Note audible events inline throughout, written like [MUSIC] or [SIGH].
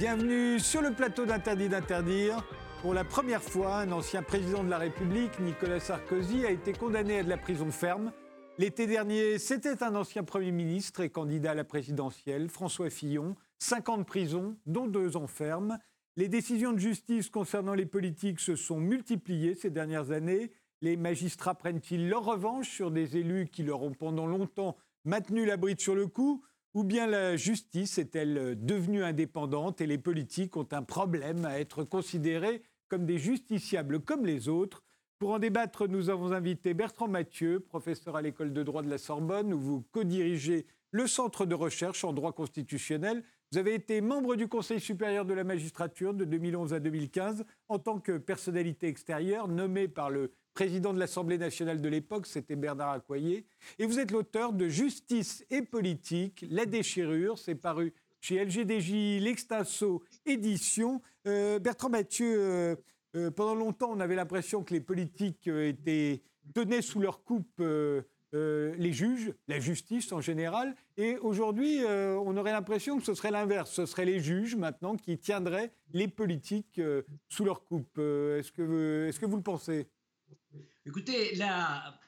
Bienvenue sur le plateau d'Interdit d'interdire. Pour la première fois, un ancien président de la République, Nicolas Sarkozy, a été condamné à de la prison ferme. L'été dernier, c'était un ancien Premier ministre et candidat à la présidentielle, François Fillon. 50 prisons, dont deux en ferme. Les décisions de justice concernant les politiques se sont multipliées ces dernières années. Les magistrats prennent-ils leur revanche sur des élus qui leur ont pendant longtemps maintenu la bride sur le cou? Ou bien la justice est-elle devenue indépendante et les politiques ont un problème à être considérés comme des justiciables comme les autres? Pour en débattre, nous avons invité Bertrand Mathieu, professeur à l'école de droit de la Sorbonne, où vous co-dirigez le centre de recherche en droit constitutionnel. Vous avez été membre du Conseil supérieur de la magistrature de 2011 à 2015 en tant que personnalité extérieure nommée par le président de l'Assemblée nationale de l'époque, c'était Bernard Accoyer. Et vous êtes l'auteur de Justice et politique, La déchirure, c'est paru chez LGDJ, l'Extinso édition. Euh, Bertrand Mathieu, euh, euh, pendant longtemps, on avait l'impression que les politiques étaient, tenaient sous leur coupe les juges, la justice en général. Et aujourd'hui, on aurait l'impression que ce serait l'inverse. Ce seraient les juges maintenant qui tiendraient les politiques sous leur coupe. est-ce, que, est-ce que vous le pensez? Écoutez, la,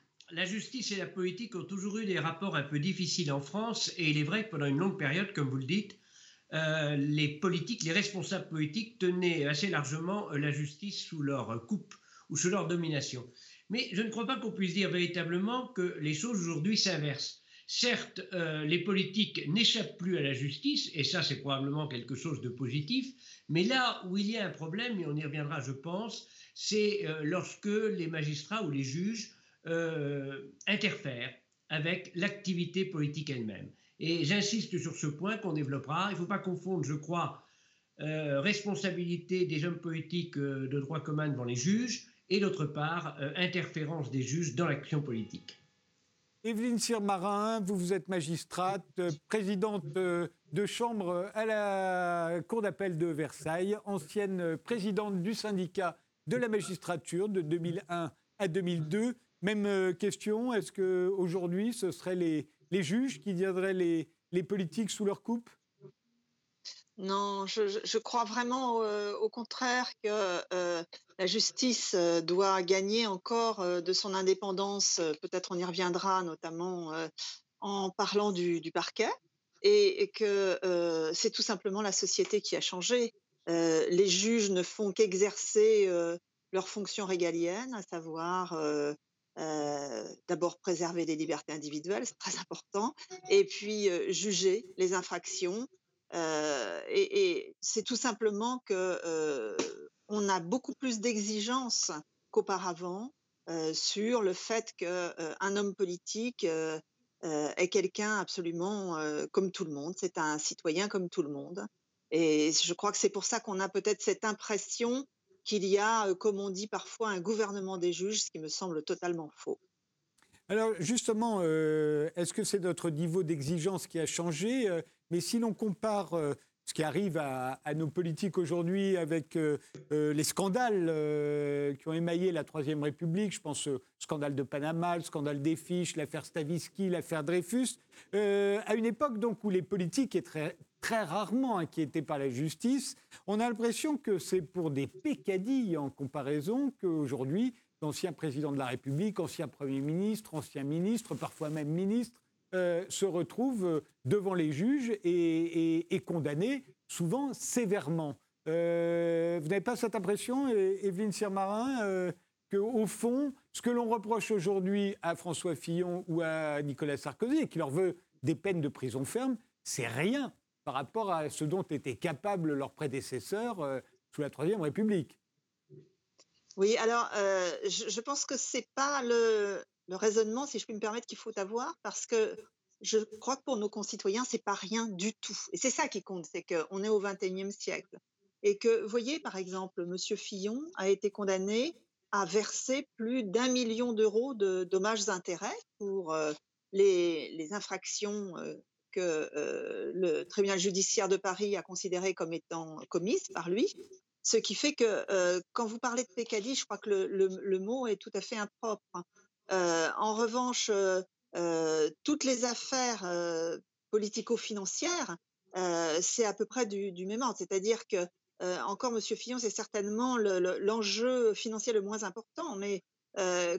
justice et la politique ont toujours eu des rapports un peu difficiles en France, et il est vrai que pendant une longue période, comme vous le dites, euh, les politiques, les responsables politiques tenaient assez largement la justice sous leur coupe ou sous leur domination. Mais je ne crois pas qu'on puisse dire véritablement que les choses aujourd'hui s'inversent. Certes, euh, les politiques n'échappent plus à la justice, et ça c'est probablement quelque chose de positif, mais là où il y a un problème, et on y reviendra je pense, c'est euh, lorsque les magistrats ou les juges euh, interfèrent avec l'activité politique elle-même. Et j'insiste sur ce point qu'on développera. Il ne faut pas confondre, je crois, responsabilité des hommes politiques de droit commun devant les juges et d'autre part, interférence des juges dans l'action politique. Evelyne Sirmarin, vous, vous êtes magistrate, présidente de chambre à la Cour d'appel de Versailles, ancienne présidente du syndicat de la magistrature de 2001 à 2002. Même euh, question, est-ce qu'aujourd'hui, ce seraient les, juges qui viendraient les, politiques sous leur coupe? Non, je, crois vraiment euh, au contraire que euh, la justice doit gagner encore de son indépendance. Peut-être on y reviendra, notamment en parlant du, parquet, et, que c'est tout simplement la société qui a changé. Euh, les juges ne font qu'exercer euh, leur fonction régalienne, à savoir euh, d'abord préserver les libertés individuelles, c'est très important, et puis juger les infractions. Et, c'est tout simplement que on a beaucoup plus d'exigences qu'auparavant sur le fait qu'un homme politique est quelqu'un absolument comme tout le monde, c'est un citoyen comme tout le monde. Et je crois que c'est pour ça qu'on a peut-être cette impression qu'il y a, euh, comme on dit parfois, un gouvernement des juges, ce qui me semble totalement faux. Alors justement, euh, est-ce que c'est notre niveau d'exigence qui a changé? Euh, Mais si l'on compare ce qui arrive à, nos politiques aujourd'hui avec les scandales qui ont émaillé la Troisième République, je pense au scandale de Panama, le scandale des fiches, l'affaire Stavisky, l'affaire Dreyfus, à une époque donc où les politiques étaient très rarement inquiétés par la justice. On a l'impression que c'est pour des pécadilles en comparaison qu'aujourd'hui, d'anciens présidents de la République, anciens premiers ministres, anciens ministres, parfois même ministres, euh, se retrouvent devant les juges et, condamnés, souvent sévèrement. Euh, vous n'avez pas cette impression, Evelyne Sirmarin, euh, qu'au fond, ce que l'on reproche aujourd'hui à François Fillon ou à Nicolas Sarkozy, et qui leur veut des peines de prison ferme, c'est rien par rapport à ce dont étaient capables leurs prédécesseurs euh, sous la Troisième République. Oui, alors euh, je, pense que ce n'est pas le, raisonnement, si je puis me permettre, qu'il faut avoir, parce que je crois que pour nos concitoyens, c'est pas rien du tout. Et c'est ça qui compte, c'est qu'on est au XXIe siècle. Et que, vous voyez, par exemple, M. Fillon a été condamné à verser plus d'un million d'euros de dommages-intérêts pour euh, les, infractions que le tribunal judiciaire de Paris a considéré comme étant commises par lui. Ce qui fait que quand vous parlez de pécadilles, je crois que le, mot est tout à fait impropre. En revanche, toutes les affaires politico-financières, c'est à peu près du, même ordre. C'est-à-dire que encore Monsieur Fillon, c'est certainement l'enjeu financier le moins important, mais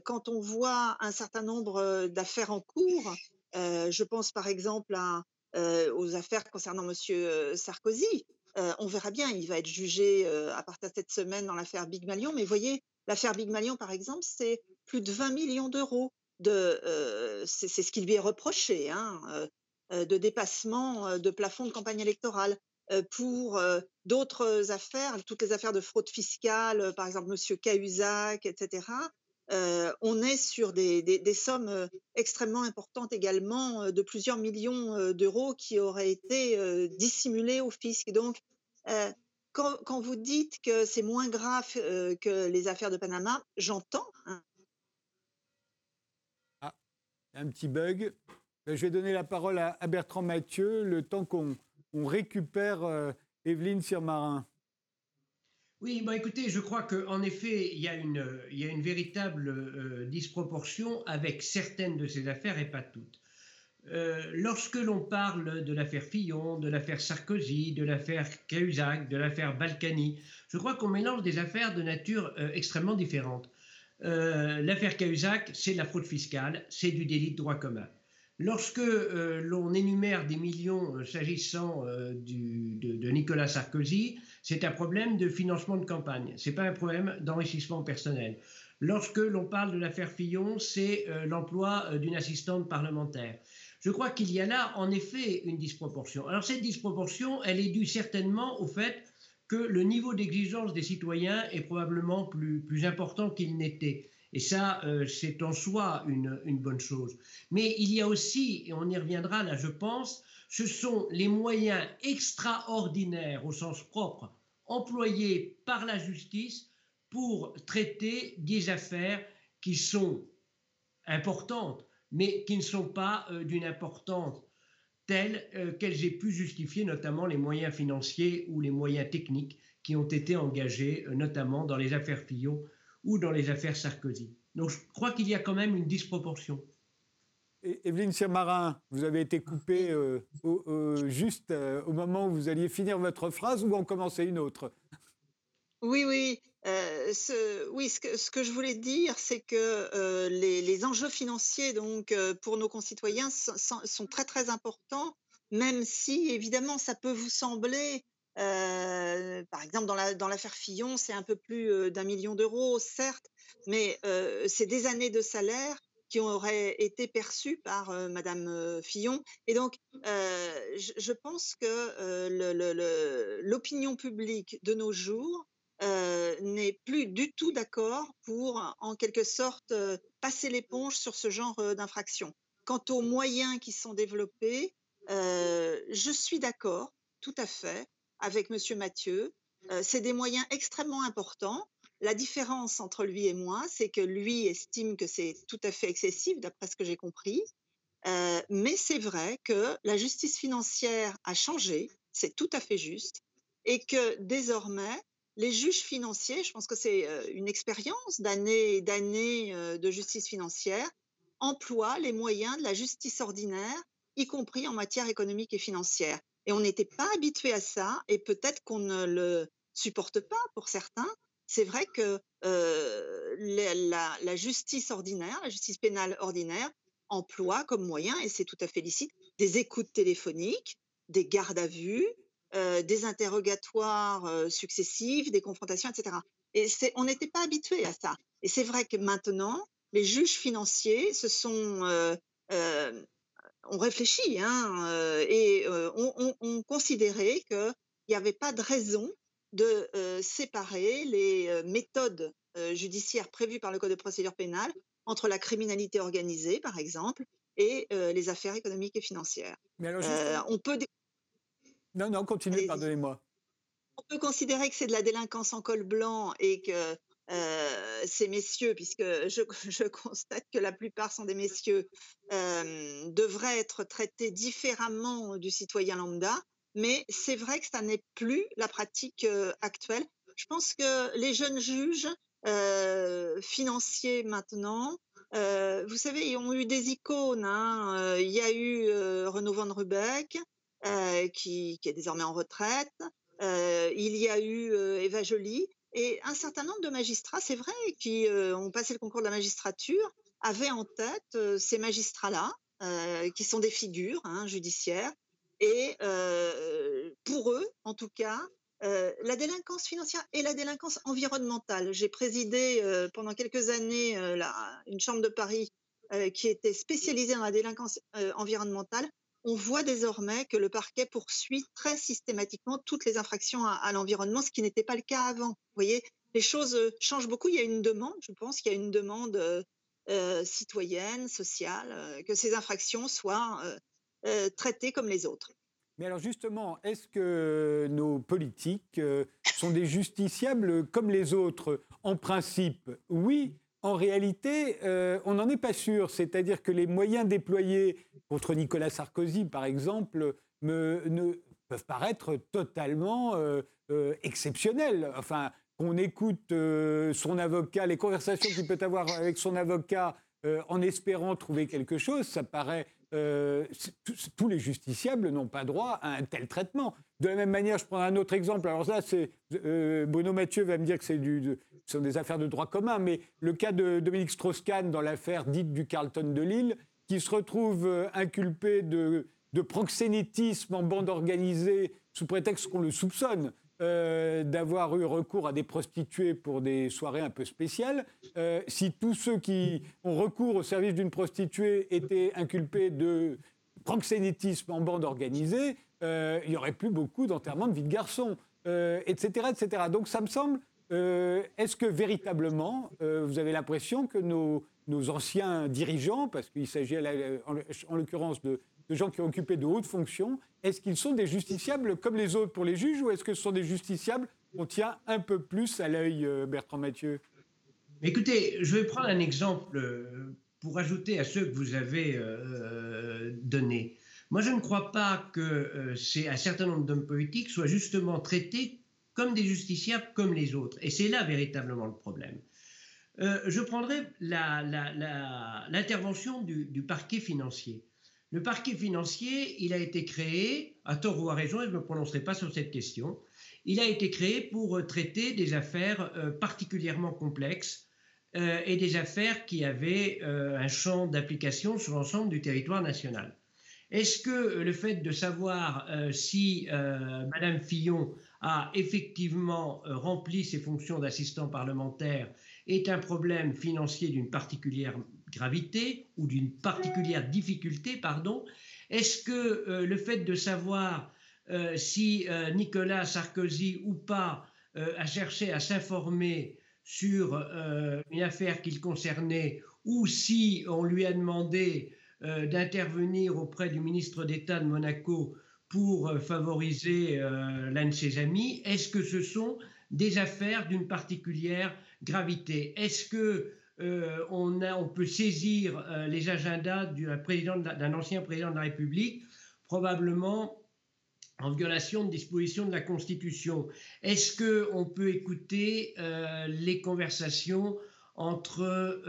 quand on voit un certain nombre d'affaires en cours, je pense par exemple aux affaires concernant Monsieur Sarkozy. on verra bien, il va être jugé à partir de cette semaine dans l'affaire Big Malion. Mais voyez, l'affaire Big Malion, par exemple, c'est plus de 20 millions d'euros. De, c'est ce qui lui est reproché, hein, de dépassement de plafond de campagne électorale. pour d'autres affaires, toutes les affaires de fraude fiscale, par exemple Monsieur Cahuzac, etc. on est sur des, sommes extrêmement importantes également, de plusieurs millions d'euros qui auraient été dissimulés au fisc. Donc, quand, vous dites que c'est moins grave que les affaires de Panama, j'entends. Hein. Un petit bug. Ben, je vais donner la parole à, Bertrand Mathieu, le temps qu'on récupère Evelyne Sirmarin. Oui, bah écoutez, je crois qu'en effet, il y, a une, il y a une véritable euh, disproportion avec certaines de ces affaires et pas toutes. Euh, lorsque l'on parle de l'affaire Fillon, de l'affaire Sarkozy, de l'affaire Cahuzac, de l'affaire Balkany, je crois qu'on mélange des affaires de nature euh, extrêmement différente. L'affaire Cahuzac, c'est de la fraude fiscale, c'est du délit de droit commun. Lorsque euh, l'on énumère des millions euh, s'agissant euh, de, Nicolas Sarkozy, c'est un problème de financement de campagne, ce n'est pas un problème d'enrichissement personnel. Lorsque l'on parle de l'affaire Fillon, c'est l'emploi d'une assistante parlementaire. Je crois qu'il y a là, en effet, une disproportion. Alors cette disproportion, elle est due certainement au fait que le niveau d'exigence des citoyens est probablement plus important qu'il n'était. Et ça, euh, c'est en soi une, bonne chose. Mais il y a aussi, et on y reviendra là, je pense, ce sont les moyens extraordinaires au sens propre employés par la justice pour traiter des affaires qui sont importantes, mais qui ne sont pas euh, d'une importance euh, qu'elles aient pu justifier notamment les moyens financiers ou les moyens techniques qui ont été engagés, notamment dans les affaires Fillon ou dans les affaires Sarkozy. Donc je crois qu'il y a quand même une disproportion. Evelyne Siermarin, vous avez été coupée euh, juste euh, au moment où vous alliez finir votre phrase ou en commencer une autre? Oui, oui. Euh, oui, ce que, je voulais dire, c'est que les, les, enjeux financiers donc pour nos concitoyens sont, très très importants, même si évidemment ça peut vous sembler par exemple, dans l'affaire Fillon, c'est un peu plus d'un million d'euros, certes, mais c'est des années de salaire qui auraient été perçues par Madame Fillon. Et donc, je, pense que l'opinion publique de nos jours n'est plus du tout d'accord pour, en quelque sorte, passer l'éponge sur ce genre d'infraction. Quant aux moyens qui sont développés, je suis d'accord, tout à fait avec Monsieur Mathieu. Euh, c'est des moyens extrêmement importants. La différence entre lui et moi, c'est que lui estime que c'est tout à fait excessif, d'après ce que j'ai compris. Euh, mais c'est vrai que la justice financière a changé, c'est tout à fait juste, et que désormais, les juges financiers, je pense que c'est une expérience d'années et d'années de justice financière, emploient les moyens de la justice ordinaire, y compris en matière économique et financière. Et on n'était pas habitué à ça, et peut-être qu'on ne le supporte pas pour certains. C'est vrai que euh, la, justice ordinaire, la justice pénale ordinaire, emploie comme moyen, et c'est tout à fait licite, des écoutes téléphoniques, des gardes à vue, des interrogatoires euh, successifs, des confrontations, etc. Et on n'était pas habitué à ça. Et c'est vrai que maintenant, les juges financiers se sont on réfléchit hein, euh, et euh, on, considérait qu'il n'y avait pas de raison de euh, séparer les méthodes judiciaires prévues par le Code de procédure pénale entre la criminalité organisée, par exemple, et les affaires économiques et financières. Mais alors, on peut. Non, non, continuez, pardonnez-moi. On peut considérer que c'est de la délinquance en col blanc et que euh, ces messieurs, puisque [LAUGHS] je, constate que la plupart sont des messieurs, euh, devraient être traités différemment du citoyen lambda, mais c'est vrai que ça n'est plus la pratique euh, actuelle. Je pense que les jeunes juges financiers maintenant, vous savez, ils ont eu des icônes. Hein, il y a eu Renaud Van Rubeck, qui, est désormais en retraite. il y a eu Eva Joly et un certain nombre de magistrats, c'est vrai, qui ont passé le concours de la magistrature, avaient en tête ces magistrats-là, qui sont des figures hein, judiciaires. Et pour eux, en tout cas, la délinquance financière et la délinquance environnementale. J'ai présidé pendant quelques années une chambre de Paris qui était spécialisée dans la délinquance environnementale. On voit désormais que le parquet poursuit très systématiquement toutes les infractions à, l'environnement, ce qui n'était pas le cas avant. Vous voyez, les choses changent beaucoup. Il y a une demande, je pense qu'il y a une demande citoyenne, sociale, que ces infractions soient traitées comme les autres. Mais alors justement, est-ce que nos politiques euh, sont des justiciables comme les autres? En principe, oui. En réalité, euh, on n'en est pas sûr. C'est-à-dire que les moyens déployés contre Nicolas Sarkozy, par exemple, ne, peuvent paraître totalement euh, exceptionnels. Enfin, qu'on écoute son avocat, les conversations qu'il peut avoir avec son avocat en espérant trouver quelque chose, ça paraît euh, tous les justiciables n'ont pas droit à un tel traitement. De la même manière, je prends un autre exemple. Alors là, c'est euh, Bruno Mathieu va me dire que c'est du, sont des affaires de droit commun, mais le cas de Dominique Strauss-Kahn dans l'affaire dite du Carlton de Lille, qui se retrouve euh, inculpé de, proxénétisme en bande organisée sous prétexte qu'on le soupçonne. Euh, d'avoir eu recours à des prostituées pour des soirées un peu spéciales. Euh, si tous ceux qui ont recours au service d'une prostituée étaient inculpés de proxénétisme en bande organisée, il n'y aurait plus beaucoup d'enterrements de vie de garçon, etc., etc. Donc ça me semble, est-ce que véritablement, vous avez l'impression que nos, anciens dirigeants, parce qu'il s'agit en l'occurrence de gens qui ont occupé de hautes fonctions, est-ce qu'ils sont des justiciables comme les autres pour les juges ou est-ce que ce sont des justiciables qu'on tient un peu plus à l'œil, euh, Bertrand Mathieu? Écoutez, je vais prendre un exemple euh, pour ajouter à ceux que vous avez euh, donnés. Moi, je ne crois pas que un certain nombre d'hommes politiques soient justement traités comme des justiciables comme les autres. Et c'est là véritablement le problème. je prendrai l'intervention du parquet financier. Le parquet financier, il a été créé, à tort ou à raison, et je ne me prononcerai pas sur cette question, il a été créé pour euh, traiter des affaires euh, particulièrement complexes euh, et des affaires qui avaient un champ d'application sur l'ensemble du territoire national. Est-ce que le fait de savoir si Madame Fillon a effectivement rempli ses fonctions d'assistant parlementaire est un problème financier d'une particulière gravité ou d'une particulière difficulté, pardon, est-ce que euh, le fait de savoir euh, si euh, Nicolas Sarkozy ou pas a cherché à s'informer sur une affaire qu'il concernait ou si on lui a demandé d'intervenir auprès du ministre d'État de Monaco pour favoriser l'un de ses amis, est-ce que ce sont des affaires d'une particulière gravité? Est-ce que euh, on, peut saisir euh, les agendas d'un ancien président de la République, probablement en violation de dispositions de la Constitution. Est-ce qu'on peut écouter euh, les conversations entre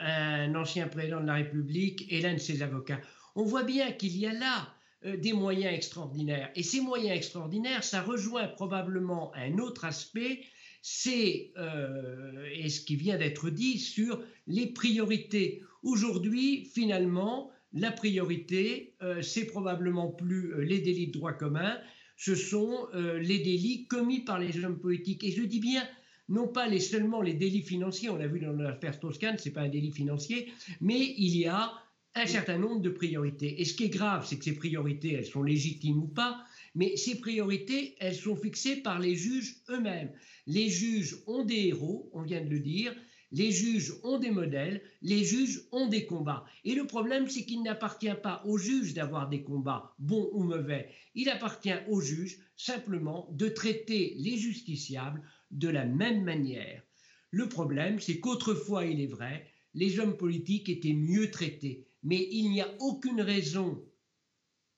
un ancien président de la République et l'un de ses avocats? On voit bien qu'il y a là des moyens extraordinaires. Et ces moyens extraordinaires, ça rejoint probablement un autre aspect c'est euh, et ce qui vient d'être dit sur les priorités. Aujourd'hui, finalement, la priorité, euh, c'est probablement plus euh, les délits de droit commun, ce sont les délits commis par les hommes politiques. Et je dis bien, non pas les, seulement les délits financiers, on l'a vu dans l'affaire Toscane, ce n'est pas un délit financier, mais il y a un certain nombre de priorités. Et ce qui est grave, c'est que ces priorités, elles sont légitimes ou pas, mais ces priorités, elles sont fixées par les juges eux-mêmes. Les juges ont des héros, on vient de le dire, les juges ont des modèles, les juges ont des combats. Et le problème, c'est qu'il n'appartient pas aux juges d'avoir des combats, bons ou mauvais. Il appartient aux juges simplement de traiter les justiciables de la même manière. Le problème, c'est qu'autrefois, il est vrai, les hommes politiques étaient mieux traités. Mais il n'y a aucune raison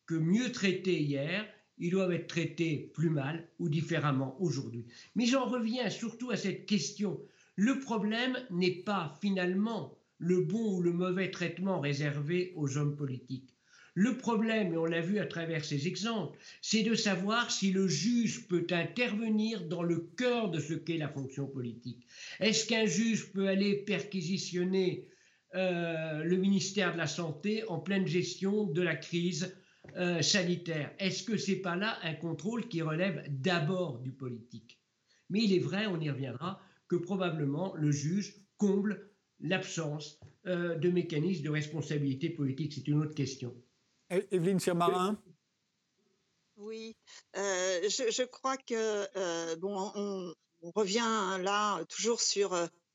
que mieux traités hier, ils doivent être traités plus mal ou différemment aujourd'hui. Mais j'en reviens surtout à cette question. Le problème n'est pas finalement le bon ou le mauvais traitement réservé aux hommes politiques. Le problème, et on l'a vu à travers ces exemples, c'est de savoir si le juge peut intervenir dans le cœur de ce qu'est la fonction politique. Est-ce qu'un juge peut aller perquisitionner euh, le ministère de la Santé en pleine gestion de la crise euh, sanitaire Est-ce que c'est pas là un contrôle qui relève d'abord du politique? Mais il est vrai, on y reviendra, que probablement le juge comble l'absence euh, de mécanismes de responsabilité politique. C'est une autre question. Evelyne Sirmarin? Oui, euh, je, crois que, euh, bon, on, revient là toujours sur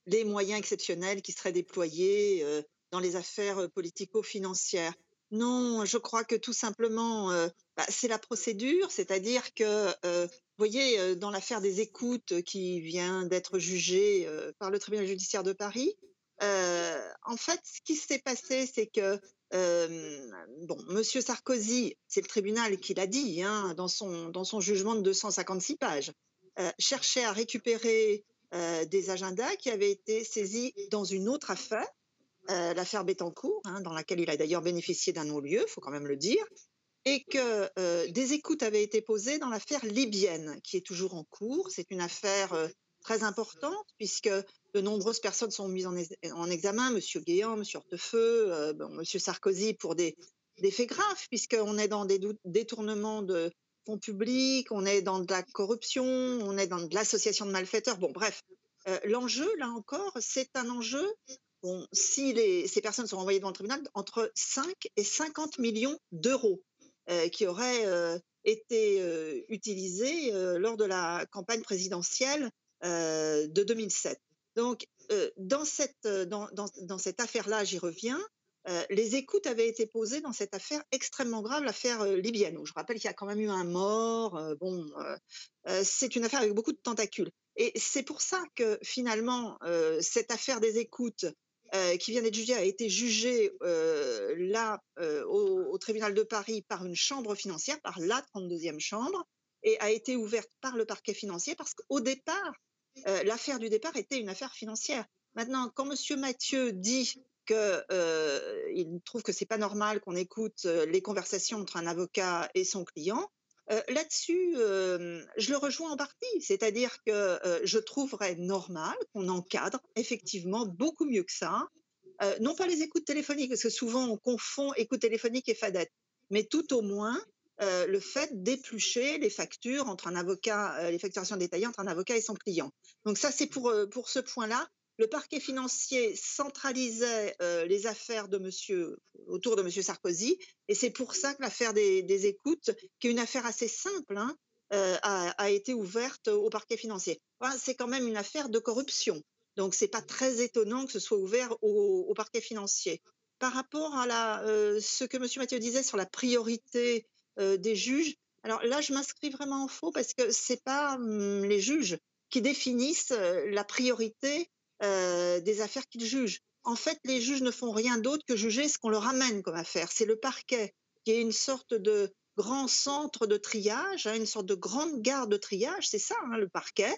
les moyens exceptionnels qui seraient déployés dans les affaires politico-financières. Non, je crois que tout simplement, bah, c'est la procédure, c'est-à-dire que, vous voyez, dans l'affaire des écoutes qui vient d'être jugée par le tribunal judiciaire de Paris, en fait, ce qui s'est passé, c'est que bon, Monsieur Sarkozy, c'est le tribunal qui l'a dit hein, dans, son, dans son jugement de 256 pages, cherchait à récupérer des agendas qui avaient été saisis dans une autre affaire, l'affaire Bettencourt, hein, dans laquelle il a d'ailleurs bénéficié d'un non-lieu, il faut quand même le dire, et que des écoutes avaient été posées dans l'affaire libyenne, qui est toujours en cours. C'est une affaire très importante puisque de nombreuses personnes sont mises en, examen, M. Guéant, M. Hortefeux, euh, M. Sarkozy pour des, faits graves, puisqu'on est dans des détournements de fonds publics, on est dans de la corruption, on est dans de l'association de malfaiteurs. Bon, bref, euh, l'enjeu, là encore, c'est un enjeu, bon, si ces personnes sont envoyées devant le tribunal, entre 5 et 50 millions d'euros euh, qui auraient été utilisés lors de la campagne présidentielle de 2007. Donc, euh, dans cette, euh, dans, dans, cette affaire-là, j'y reviens, euh, les écoutes avaient été posées dans cette affaire extrêmement grave, l'affaire libyenne. Je rappelle qu'il y a quand même eu un mort. bon, c'est une affaire avec beaucoup de tentacules. Et c'est pour ça que finalement, cette affaire des écoutes qui vient d'être jugée a été jugée là au, au, tribunal de Paris par une chambre financière, par la 32e chambre, et a été ouverte par le parquet financier parce qu'au départ, euh, l'affaire du départ était une affaire financière. Maintenant, quand M. Mathieu dit qu'il euh, trouve que c'est pas normal qu'on écoute les conversations entre un avocat et son client, là-dessus, je le rejoins en partie. C'est-à-dire que je trouverais normal qu'on encadre effectivement beaucoup mieux que ça. non pas les écoutes téléphoniques, parce que souvent on confond écoute téléphonique et fadette, mais tout au moins le fait d'éplucher les factures entre un avocat, les facturations détaillées entre un avocat et son client. Donc ça, c'est pour, pour ce point-là. Le parquet financier centralisait les affaires autour de M. Sarkozy, et c'est pour ça que l'affaire des, écoutes, qui est une affaire assez simple, hein, a, été ouverte au parquet financier. c'est quand même une affaire de corruption. Donc, ce n'est pas très étonnant que ce soit ouvert au, parquet financier. Par rapport à la, ce que M. Mathieu disait sur la priorité euh, des juges. Alors là, je m'inscris vraiment en faux parce que c'est pas hum, les juges qui définissent euh, la priorité euh, des affaires qu'ils jugent. En fait, les juges ne font rien d'autre que juger ce qu'on leur amène comme affaire. C'est le parquet qui est une sorte de grand centre de triage, hein, une sorte de grande gare de triage, c'est ça hein, le parquet.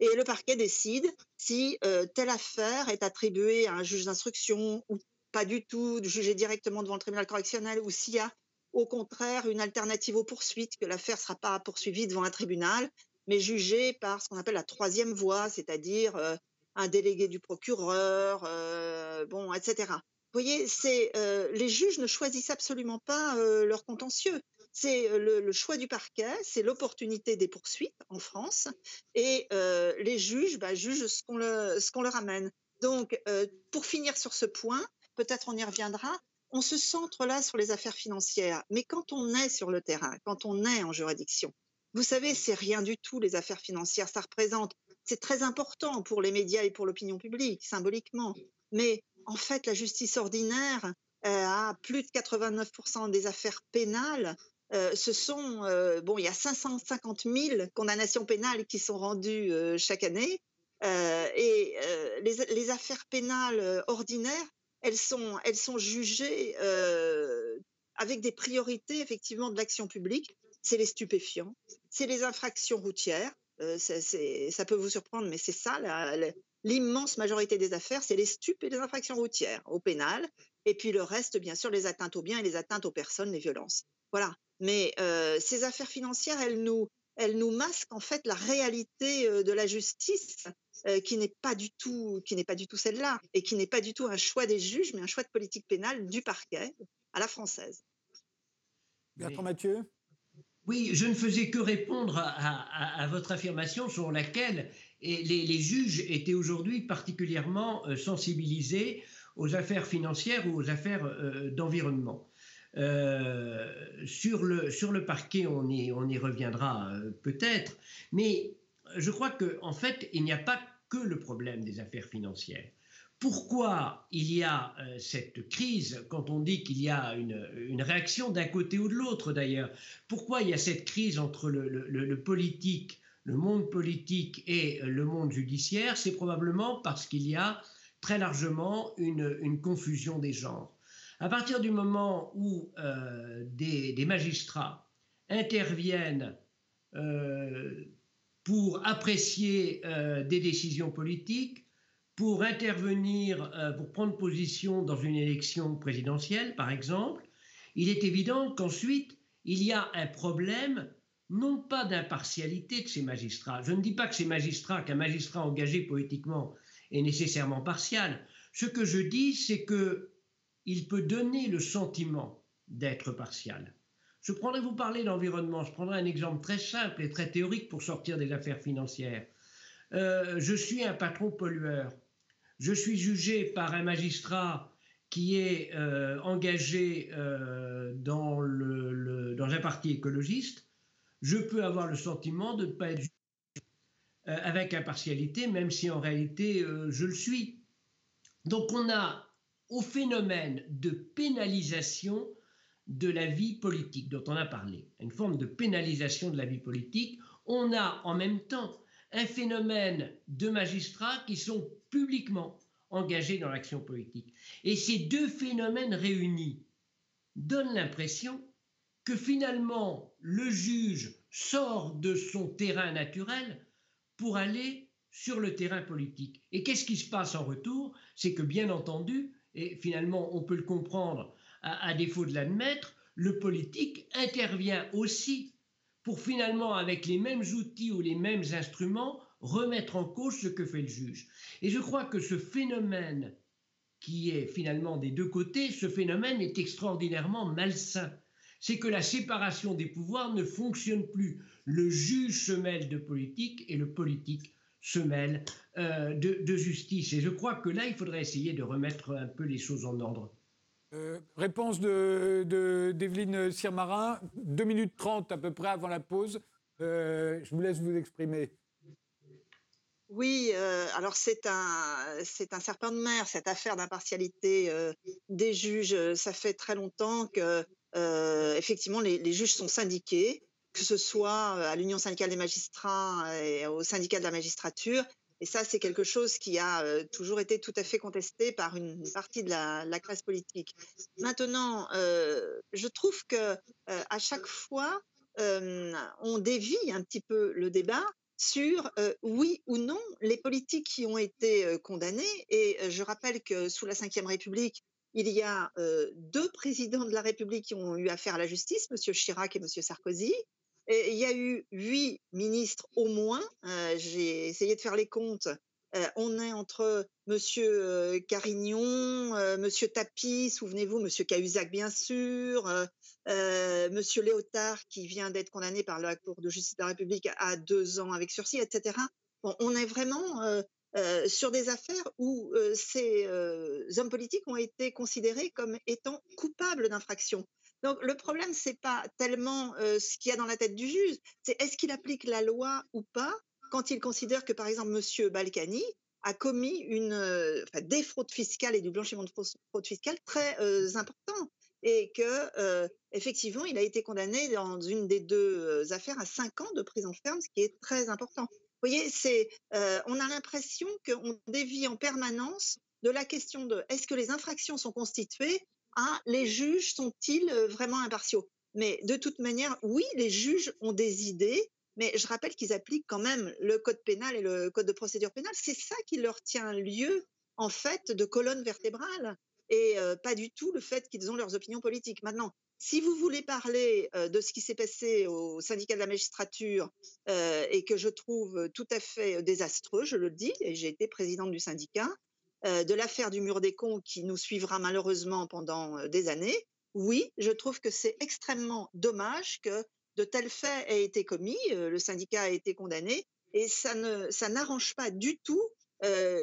Et le parquet décide si telle affaire est attribuée à un juge d'instruction ou pas du tout, jugée directement devant le tribunal correctionnel, ou s'il y a au contraire une alternative aux poursuites, que l'affaire ne sera pas poursuivie devant un tribunal, mais jugée par ce qu'on appelle la troisième voie, c'est-à-dire euh, un délégué du procureur, euh, bon, etc. Vous voyez, c'est euh, les juges ne choisissent absolument pas leur contentieux. C'est le, choix du parquet, c'est l'opportunité des poursuites en France, et les juges bah, jugent ce qu'on, ce qu'on leur amène. Donc, pour finir sur ce point, peut-être on y reviendra, on se centre là sur les affaires financières, mais quand on est sur le terrain, quand on est en juridiction, vous savez, c'est rien du tout les affaires financières. Ça représente, c'est très important pour les médias et pour l'opinion publique, symboliquement. Mais en fait, la justice ordinaire euh, a plus de 89% des affaires pénales. Euh, ce sont, euh, bon, il y a 550 000 condamnations pénales qui sont rendues chaque année. et les, affaires pénales ordinaires elles sont, elles sont jugées avec des priorités effectivement de l'action publique. C'est les stupéfiants, c'est les infractions routières. Euh, ça peut vous surprendre, mais c'est ça l'immense majorité des affaires, c'est les stupes et les infractions routières au pénal. et puis le reste, bien sûr, les atteintes aux biens et les atteintes aux personnes, les violences. Voilà. Mais ces affaires financières, elles nous, elles nous masquent en fait la réalité de la justice, qui n'est pas du tout, qui n'est pas du tout celle-là, et qui n'est pas du tout un choix des juges, mais un choix de politique pénale du parquet à la française. Bertrand Mathieu? Oui, je ne faisais que répondre à, votre affirmation sur laquelle les, juges étaient aujourd'hui particulièrement sensibilisés aux affaires financières ou aux affaires d'environnement. Euh, sur, le, sur le parquet, on y, on y reviendra euh, peut-être, mais je crois qu'en en fait, il n'y a pas que le problème des affaires financières. Pourquoi il y a euh, cette crise, quand on dit qu'il y a une, réaction d'un côté ou de l'autre d'ailleurs, pourquoi il y a cette crise entre le, politique, le monde politique et le monde judiciaire? C'est probablement parce qu'il y a très largement une, confusion des genres. À partir du moment où euh, des, magistrats interviennent euh, pour apprécier des décisions politiques, pour intervenir, pour prendre position dans une élection présidentielle, par exemple, il est évident qu'ensuite, il y a un problème non pas d'impartialité de ces magistrats. Je ne dis pas que ces magistrats, qu'un magistrat engagé politiquement est nécessairement partial. Ce que je dis, c'est que il peut donner le sentiment d'être partial. Je prendrai vous parler d'environnement. Je prendrai un exemple très simple et très théorique pour sortir des affaires financières. Euh, je suis un patron pollueur. Je suis jugé par un magistrat qui est euh, engagé euh, dans, un parti écologiste. Je peux avoir le sentiment de ne pas être jugé avec impartialité, même si en réalité je le suis. Donc on a au phénomène de pénalisation de la vie politique dont on a parlé, une forme de pénalisation de la vie politique, on a en même temps un phénomène de magistrats qui sont publiquement engagés dans l'action politique. Et ces deux phénomènes réunis donnent l'impression que finalement le juge sort de son terrain naturel pour aller sur le terrain politique. Et qu'est-ce qui se passe en retour? C'est que bien entendu, et finalement on peut le comprendre à, défaut de l'admettre, le politique intervient aussi pour finalement, avec les mêmes outils ou les mêmes instruments, remettre en cause ce que fait le juge. Et je crois que ce phénomène qui est finalement des deux côtés, ce phénomène est extraordinairement malsain. C'est que la séparation des pouvoirs ne fonctionne plus. Le juge se mêle de politique et le politique se mêle euh, de, justice. Et je crois que là, il faudrait essayer de remettre un peu les choses en ordre. Euh, réponse de, d'Evelyne Sirmarin, 2 minutes 30 à peu près avant la pause. Euh, je vous laisse vous exprimer. Oui, alors c'est un, serpent de mer, cette affaire d'impartialité des juges. Ça fait très longtemps que, effectivement, les, juges sont syndiqués que ce soit à l'Union syndicale des magistrats et au syndicat de la magistrature. Et ça, c'est quelque chose qui a toujours été tout à fait contesté par une partie de la, la classe politique. Maintenant, je trouve que à chaque fois, on dévie un petit peu le débat sur oui ou non les politiques qui ont été condamnées. Et je rappelle que sous la Ve République, il y a deux présidents de la République qui ont eu affaire à la justice, M. Chirac et M. Sarkozy il y a eu huit ministres au moins. J'ai essayé de faire les comptes. Euh, on est entre Monsieur euh, Carignon, Monsieur Tapie, souvenez-vous, Monsieur Cahuzac bien sûr, Monsieur Léotard qui vient d'être condamné par la Cour de justice de la République à deux ans avec sursis, etc. Bon, on est vraiment sur des affaires où ces hommes politiques ont été considérés comme étant coupables d'infractions. Donc le problème, c'est pas tellement ce qu'il y a dans la tête du juge, c'est est-ce qu'il applique la loi ou pas quand il considère que, par exemple, Monsieur Balkany a commis une, des fraudes fiscales et du blanchiment de fraude fiscale très important et que effectivement, il a été condamné dans une des deux affaires à cinq ans de prison ferme, ce qui est très important. Vous voyez, on a l'impression qu'on dévie en permanence de la question de est-ce que les infractions sont constituées ah, les juges sont-ils euh, vraiment impartiaux? Mais de toute manière, oui, les juges ont des idées, mais je rappelle qu'ils appliquent quand même le code pénal et le code de procédure pénale. C'est ça qui leur tient lieu, en fait, de colonne vertébrale. et pas du tout le fait qu'ils ont leurs opinions politiques. Maintenant, si vous voulez parler de ce qui s'est passé au syndicat de la magistrature et que je trouve tout à fait désastreux, je le dis, et j'ai été présidente du syndicat, de l'affaire du mur des cons qui nous suivra malheureusement pendant des années, oui, je trouve que c'est extrêmement dommage que de tels faits aient été commis, le syndicat a été condamné, et ça ne ça n'arrange pas du tout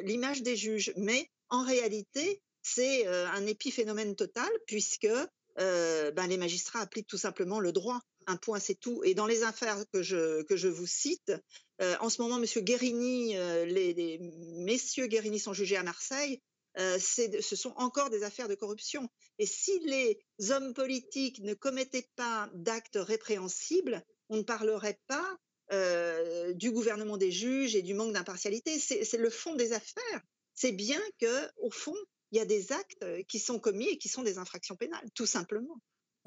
l'image des juges. Mais en réalité, c'est un épiphénomène total puisque ben, les magistrats appliquent tout simplement le droit. Un point, c'est tout. Et dans les affaires que je, que je vous cite, en ce moment, M. Guérini, les, messieurs Guérini sont jugés à Marseille. Ce sont encore des affaires de corruption. Et si les hommes politiques ne commettaient pas d'actes répréhensibles, on ne parlerait pas du gouvernement des juges et du manque d'impartialité. C'est le fond des affaires. C'est bien que, au fond, il y a des actes qui sont commis et qui sont des infractions pénales, tout simplement.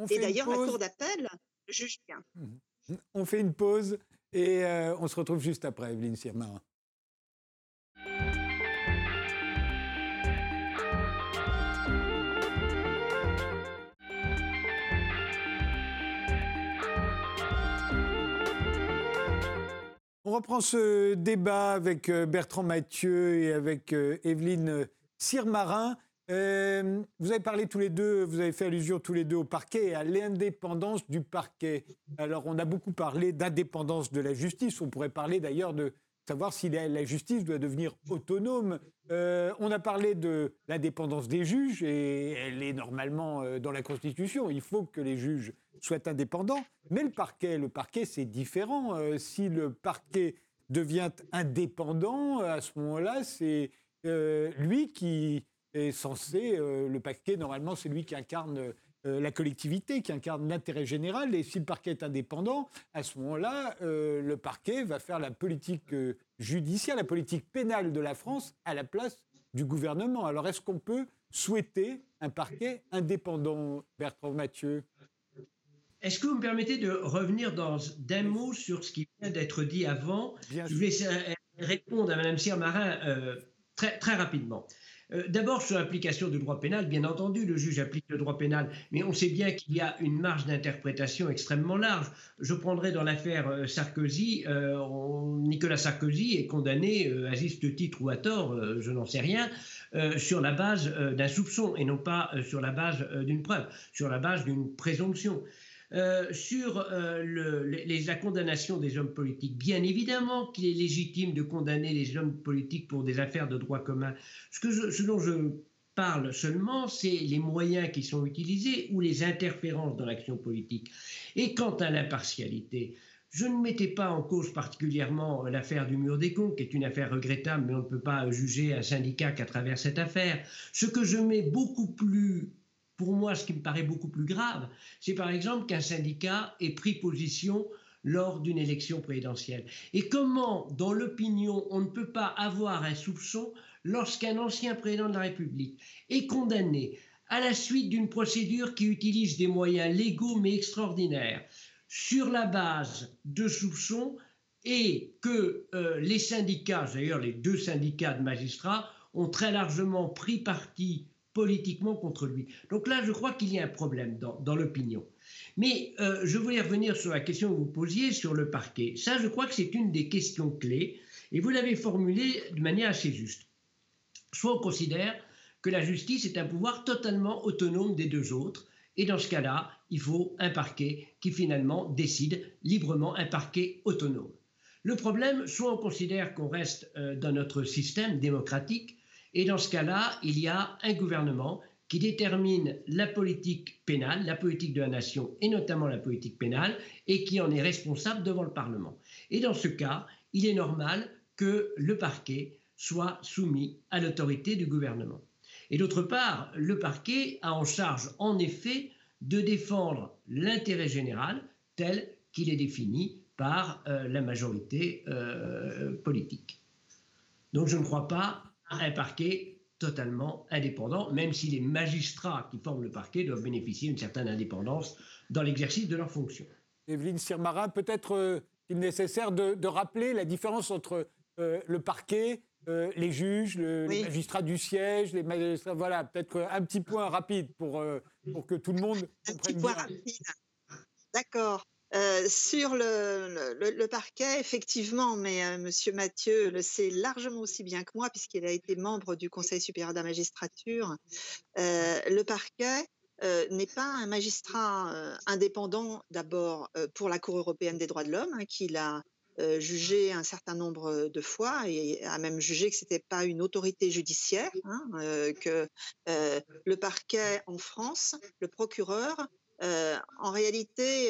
et d'ailleurs, la Cour d'appel juge bien. Mmh on fait une pause et on se retrouve juste après, Evelyne Sirmarin. Reprend ce débat avec Bertrand Mathieu et avec Evelyne Sirmarin. Euh, vous avez parlé tous les deux, vous avez fait allusion tous les deux au parquet et à l'indépendance du parquet. Alors, on a beaucoup parlé d'indépendance de la justice. On pourrait parler d'ailleurs de savoir si la, justice doit devenir autonome. Euh, on a parlé de l'indépendance des juges et elle est normalement euh, dans la Constitution. Il faut que les juges soient indépendants. Mais le parquet, le parquet, c'est différent. si le parquet devient indépendant, à ce moment-là, c'est lui qui est censé, euh, le parquet, normalement, c'est lui qui incarne euh, la collectivité, qui incarne l'intérêt général. Et si le parquet est indépendant, à ce moment-là, euh, le parquet va faire la politique judiciaire, la politique pénale de la France à la place du gouvernement. Alors, est-ce qu'on peut souhaiter un parquet indépendant, Bertrand Mathieu? Est-ce que vous me permettez de revenir d'un mot sur ce qui vient d'être dit avant? Je vais répondre à Mme Siermarin très, très rapidement. Euh, d'abord, sur l'application du droit pénal, bien entendu, le juge applique le droit pénal, mais on sait bien qu'il y a une marge d'interprétation extrêmement large. Je prendrai dans l'affaire euh, Sarkozy, euh, Nicolas Sarkozy est condamné, à juste titre ou à tort, je n'en sais rien, sur la base d'un soupçon et non pas sur la base d'une preuve, sur la base d'une présomption. Euh, sur euh, la condamnation des hommes politiques. Bien évidemment qu'il est légitime de condamner les hommes politiques pour des affaires de droit commun. Ce dont je parle seulement, c'est les moyens qui sont utilisés ou les interférences dans l'action politique. Et quant à l'impartialité, je ne mettais pas en cause particulièrement l'affaire du mur des cons, qui est une affaire regrettable, mais on ne peut pas juger un syndicat qu'à travers cette affaire. Ce que je mets beaucoup plus pour moi, ce qui me paraît beaucoup plus grave, c'est par exemple qu'un syndicat ait pris position lors d'une élection présidentielle. Et comment, dans l'opinion, on ne peut pas avoir un soupçon lorsqu'un ancien président de la République est condamné à la suite d'une procédure qui utilise des moyens légaux mais extraordinaires sur la base de soupçons et que euh, les syndicats, d'ailleurs les deux syndicats de magistrats, ont très largement pris parti politiquement contre lui. Donc là, je crois qu'il y a un problème dans, l'opinion. Mais euh, je voulais revenir sur la question que vous posiez sur le parquet. Ça, je crois que c'est une des questions clés, et vous l'avez formulée de manière assez juste. Soit on considère que la justice est un pouvoir totalement autonome des deux autres, et dans ce cas-là, il faut un parquet qui finalement décide librement, un parquet autonome. Le problème, soit on considère qu'on reste euh, dans notre système démocratique, et dans ce cas-là, il y a un gouvernement qui détermine la politique pénale, la politique de la nation et notamment la politique pénale, et qui en est responsable devant le Parlement. Et dans ce cas, il est normal que le parquet soit soumis à l'autorité du gouvernement. Et d'autre part, le parquet a en charge, en effet, de défendre l'intérêt général tel qu'il est défini par euh, la majorité euh, politique. Donc je ne crois pas un parquet totalement indépendant, même si les magistrats qui forment le parquet doivent bénéficier d'une certaine indépendance dans l'exercice de leurs fonctions. Evelyne Sirmarin, peut-être euh, il est nécessaire de, rappeler la différence entre euh, le parquet euh, les juges, les magistrats du siège, les magistrats. Voilà, peut-être un petit point rapide pour, euh, pour que tout le monde un petit point Rapide. D'accord. Euh, sur le, le, parquet, effectivement, mais Monsieur Mathieu le sait largement aussi bien que moi, puisqu'il a été membre du Conseil supérieur de la magistrature. le parquet n'est pas un magistrat indépendant, d'abord pour la Cour européenne des droits de l'homme, hein, qu'il a euh, jugé un certain nombre de fois et a même jugé que ce n'était pas une autorité judiciaire, hein, euh, que euh, le parquet en France, le procureur, en réalité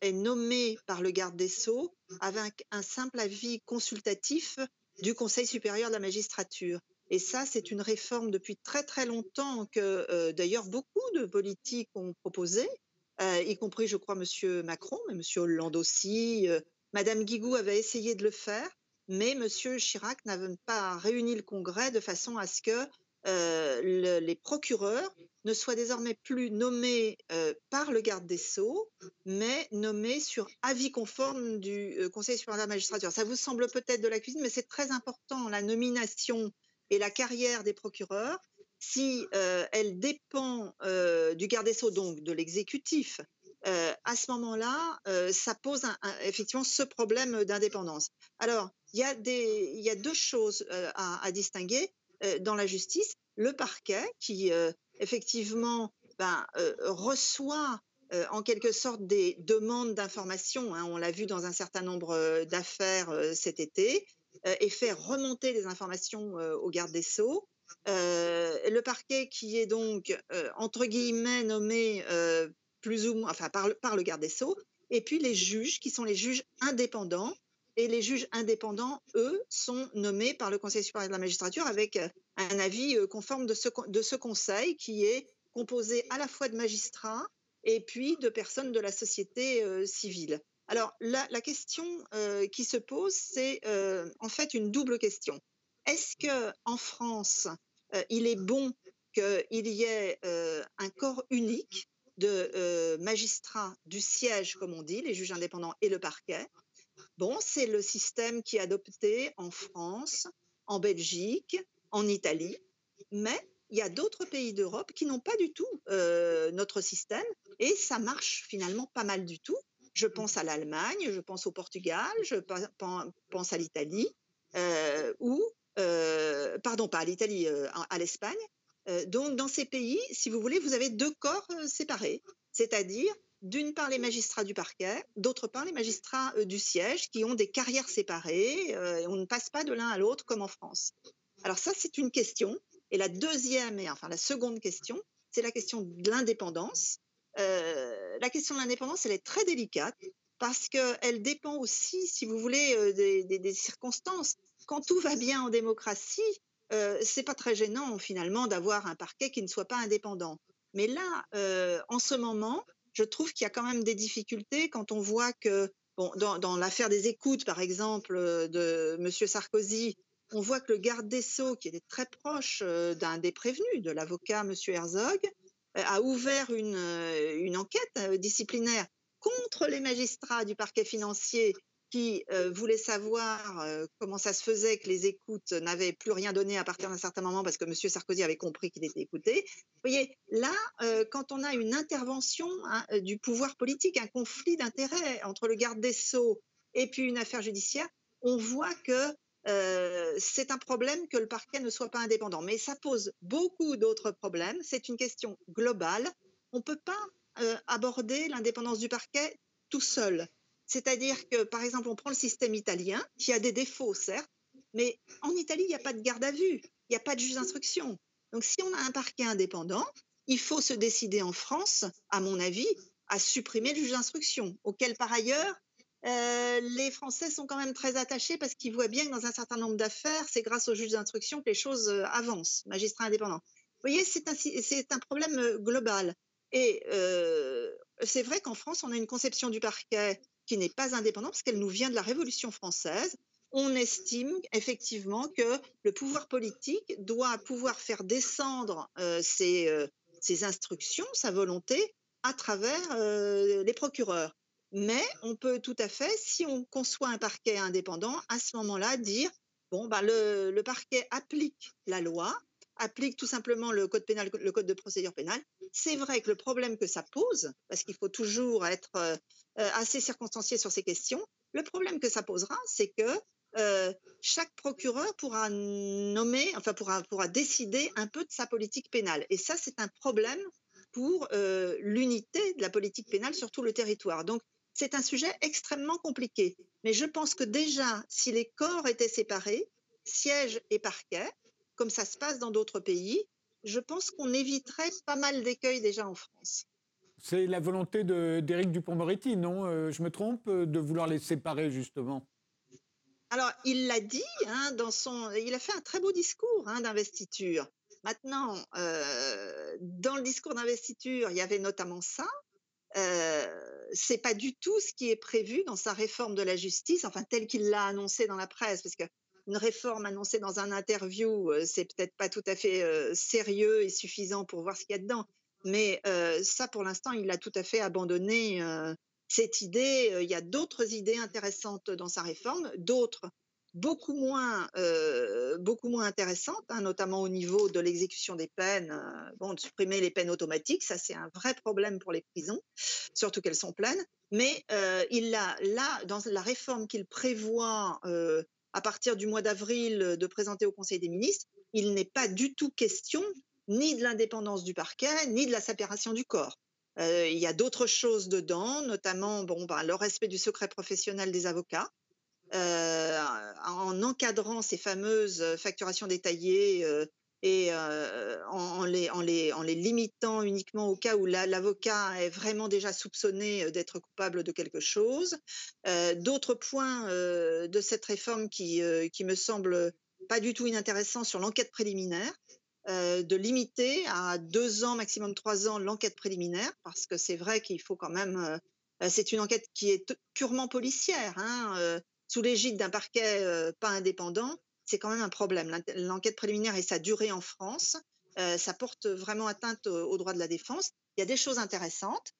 est nommé par le garde des sceaux avec un simple avis consultatif du Conseil supérieur de la magistrature. Et ça, c'est une réforme depuis très très longtemps que d'ailleurs beaucoup de politiques ont proposé, y compris, je crois, M. Macron, mais M. Hollande aussi, Madame Guigou avait essayé de le faire, mais Monsieur Chirac n'avait pas réuni le Congrès de façon à ce que euh, les procureurs ne soient désormais plus nommés euh, par le garde des Sceaux, mais nommés sur avis conforme du euh, Conseil supérieur de la magistrature. Ça vous semble peut-être de la cuisine, mais c'est très important, la nomination et la carrière des procureurs. Si elle dépend du garde des Sceaux, donc de l'exécutif, à ce moment-là, ça pose effectivement ce problème d'indépendance. Alors, il y, a deux choses à, distinguer dans la justice. Le parquet, qui effectivement ben, reçoit en quelque sorte des demandes d'information, hein, on l'a vu dans un certain nombre d'affaires cet été, et fait remonter les informations au garde des sceaux. le parquet qui est donc, entre guillemets, nommé plus ou moins, enfin par, par le garde des Sceaux, et puis les juges, qui sont les juges indépendants. Et les juges indépendants, eux, sont nommés par le Conseil supérieur de la magistrature avec euh, un avis euh, conforme de ce, conseil qui est composé à la fois de magistrats et puis de personnes de la société euh, civile. Alors, la, question qui se pose, c'est en fait une double question. Est-ce que en France, il est bon qu'il y ait un corps unique de magistrats du siège, comme on dit, les juges indépendants et le parquet. Bon, c'est le système qui est adopté en France, en Belgique, en Italie, mais il y a d'autres pays d'Europe qui n'ont pas du tout euh, notre système et ça marche finalement pas mal du tout. Je pense à l'Allemagne, je pense au Portugal, je pense à l'Italie, euh, ou, pardon, pas à l'Italie, à l'Espagne, euh, donc, dans ces pays, si vous voulez, vous avez deux corps euh, séparés, c'est-à-dire d'une part les magistrats du parquet, d'autre part les magistrats euh, du siège qui ont des carrières séparées. et on ne passe pas de l'un à l'autre comme en France. Alors ça, c'est une question. Et la deuxième, et enfin la seconde question, c'est la question de l'indépendance. la question de l'indépendance, elle est très délicate parce qu'elle dépend aussi, si vous voulez, des, circonstances. Quand tout va bien en démocratie, euh, c'est pas très gênant finalement d'avoir un parquet qui ne soit pas indépendant. Mais là, euh, en ce moment, je trouve qu'il y a quand même des difficultés quand on voit que, dans, l'affaire des écoutes, par exemple, euh, de M. Sarkozy, on voit que le garde des Sceaux, qui était très proche d'un des prévenus, de l'avocat M. Herzog, a ouvert une enquête disciplinaire contre les magistrats du parquet financier qui euh, voulait savoir euh, comment ça se faisait que les écoutes n'avaient plus rien donné à partir d'un certain moment parce que M. Sarkozy avait compris qu'il était écouté. Vous voyez, là, euh, quand on a une intervention hein, du pouvoir politique, un conflit d'intérêts entre le garde des Sceaux et puis une affaire judiciaire, on voit que c'est un problème que le parquet ne soit pas indépendant. Mais ça pose beaucoup d'autres problèmes. C'est une question globale. On ne peut pas aborder l'indépendance du parquet tout seul. C'est-à-dire que, par exemple, on prend le système italien, qui a des défauts, certes, mais en Italie, il n'y a pas de garde à vue, il n'y a pas de juge d'instruction. Donc, si on a un parquet indépendant, il faut se décider en France, à mon avis, à supprimer le juge d'instruction, auquel, par ailleurs, euh, les Français sont quand même très attachés parce qu'ils voient bien que dans un certain nombre d'affaires, c'est grâce au juge d'instruction que les choses euh, avancent, magistrat indépendant. Vous voyez, c'est un, problème euh, global. Et c'est vrai qu'en France, on a une conception du parquet qui n'est pas indépendante parce qu'elle nous vient de la Révolution française. On estime effectivement que le pouvoir politique doit pouvoir faire descendre euh, euh, ses, instructions, sa volonté, à travers euh, les procureurs. Mais on peut tout à fait, si on conçoit un parquet indépendant, à ce moment-là, dire Bon, bah, le, le parquet applique la loi, applique tout simplement le code pénal, le code de procédure pénale. C'est vrai que le problème que ça pose, parce qu'il faut toujours être euh, euh, assez circonstancié sur ces questions, le problème que ça posera, c'est que euh, chaque procureur pourra nommer, enfin pourra, pourra décider un peu de sa politique pénale. Et ça, c'est un problème pour l'unité de la politique pénale sur tout le territoire. Donc, c'est un sujet extrêmement compliqué. Mais je pense que déjà, si les corps étaient séparés, siège et parquet, comme ça se passe dans d'autres pays, je pense qu'on éviterait pas mal d'écueils déjà en France. C'est la volonté d'Éric Dupont-Moretti, non euh, Je me trompe euh, de vouloir les séparer justement? Alors, il l'a dit hein, dans son, il a fait un très beau discours hein, d'investiture. Maintenant, euh, dans le discours d'investiture, il y avait notamment ça. Euh, c'est pas du tout ce qui est prévu dans sa réforme de la justice, enfin tel qu'il l'a annoncé dans la presse, parce que une réforme annoncée dans un interview, euh, c'est peut-être pas tout à fait euh, sérieux et suffisant pour voir ce qu'il y a dedans. Mais euh, ça, pour l'instant, il a tout à fait abandonné cette idée. Il y a d'autres idées intéressantes dans sa réforme, d'autres beaucoup moins, beaucoup moins intéressantes, hein, notamment au niveau de l'exécution des peines. bon, de supprimer les peines automatiques, ça c'est un vrai problème pour les prisons, surtout qu'elles sont pleines. Mais il a là, dans la réforme qu'il prévoit à partir du mois d'avril euh, de présenter au Conseil des ministres, il n'est pas du tout question ni de l'indépendance du parquet, ni de la séparation du corps. Euh, il y a d'autres choses dedans, notamment bon, ben, le respect du secret professionnel des avocats, euh, en encadrant ces fameuses facturations détaillées et euh, en, les, limitant uniquement au cas où l'avocat est vraiment déjà soupçonné euh, d'être coupable de quelque chose. Euh, d'autres points de cette réforme qui, qui me semblent pas du tout inintéressants sur l'enquête préliminaire. de limiter à deux ans, maximum trois ans, l'enquête préliminaire, parce que c'est vrai qu'il faut quand même. c'est une enquête qui est purement policière, hein, sous l'égide d'un parquet pas indépendant c'est quand même un problème. L'enquête préliminaire et sa durée en France, euh, ça porte vraiment atteinte aux droits de la défense. Il y a des choses intéressantes.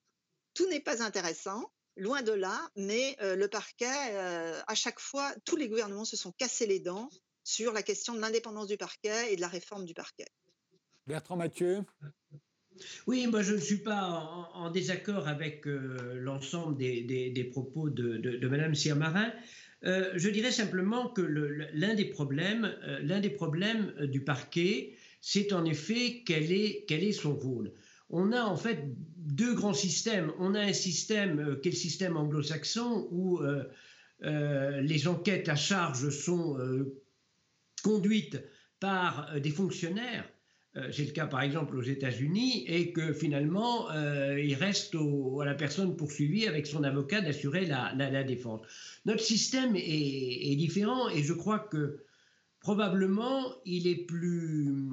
Tout n'est pas intéressant, loin de là, mais euh, le parquet, euh, à chaque fois, tous les gouvernements se sont cassés les dents sur la question de l'indépendance du parquet et de la réforme du parquet. Bertrand Mathieu oui, moi je ne suis pas en, désaccord avec l'ensemble des, propos de, de, de Mme Siermarin. Euh, je dirais simplement que l'un des problèmes, euh, euh, du parquet, c'est en effet quel est, quel est son rôle. On a en fait deux grands systèmes. On a un système qui est le système anglo-saxon où les enquêtes à charge sont conduites par des fonctionnaires euh, c'est le cas par exemple aux États-Unis, et que finalement, euh, il reste à la personne poursuivie avec son avocat d'assurer la, défense. Notre système est, différent et je crois que probablement il est plus,